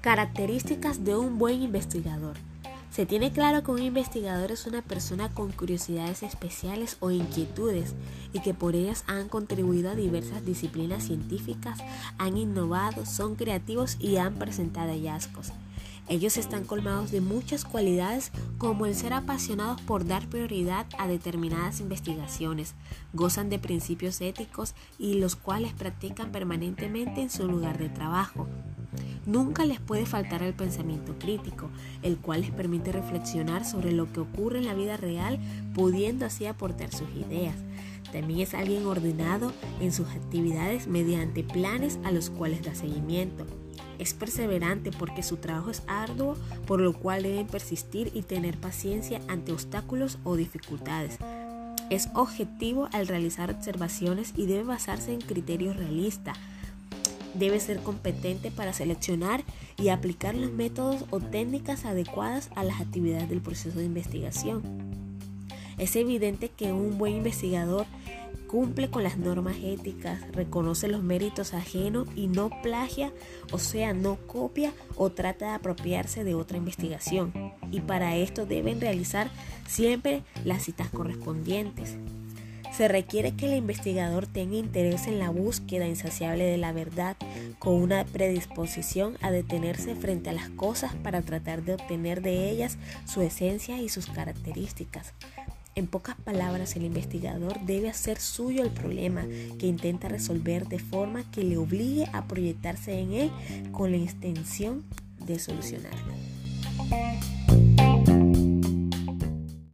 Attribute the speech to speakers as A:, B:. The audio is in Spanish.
A: Características de un buen investigador. Se tiene claro que un investigador es una persona con curiosidades especiales o inquietudes y que por ellas han contribuido a diversas disciplinas científicas, han innovado, son creativos y han presentado hallazgos. Ellos están colmados de muchas cualidades como el ser apasionados por dar prioridad a determinadas investigaciones, gozan de principios éticos y los cuales practican permanentemente en su lugar de trabajo. Nunca les puede faltar el pensamiento crítico, el cual les permite reflexionar sobre lo que ocurre en la vida real, pudiendo así aportar sus ideas. También es alguien ordenado en sus actividades mediante planes a los cuales da seguimiento. Es perseverante porque su trabajo es arduo, por lo cual deben persistir y tener paciencia ante obstáculos o dificultades. Es objetivo al realizar observaciones y debe basarse en criterios realistas Debe ser competente para seleccionar y aplicar los métodos o técnicas adecuadas a las actividades del proceso de investigación. Es evidente que un buen investigador cumple con las normas éticas, reconoce los méritos ajenos y no plagia, o sea, no copia o trata de apropiarse de otra investigación. Y para esto deben realizar siempre las citas correspondientes. Se requiere que el investigador tenga interés en la búsqueda insaciable de la verdad, con una predisposición a detenerse frente a las cosas para tratar de obtener de ellas su esencia y sus características. En pocas palabras, el investigador debe hacer suyo el problema que intenta resolver de forma que le obligue a proyectarse en él con la intención de solucionarlo.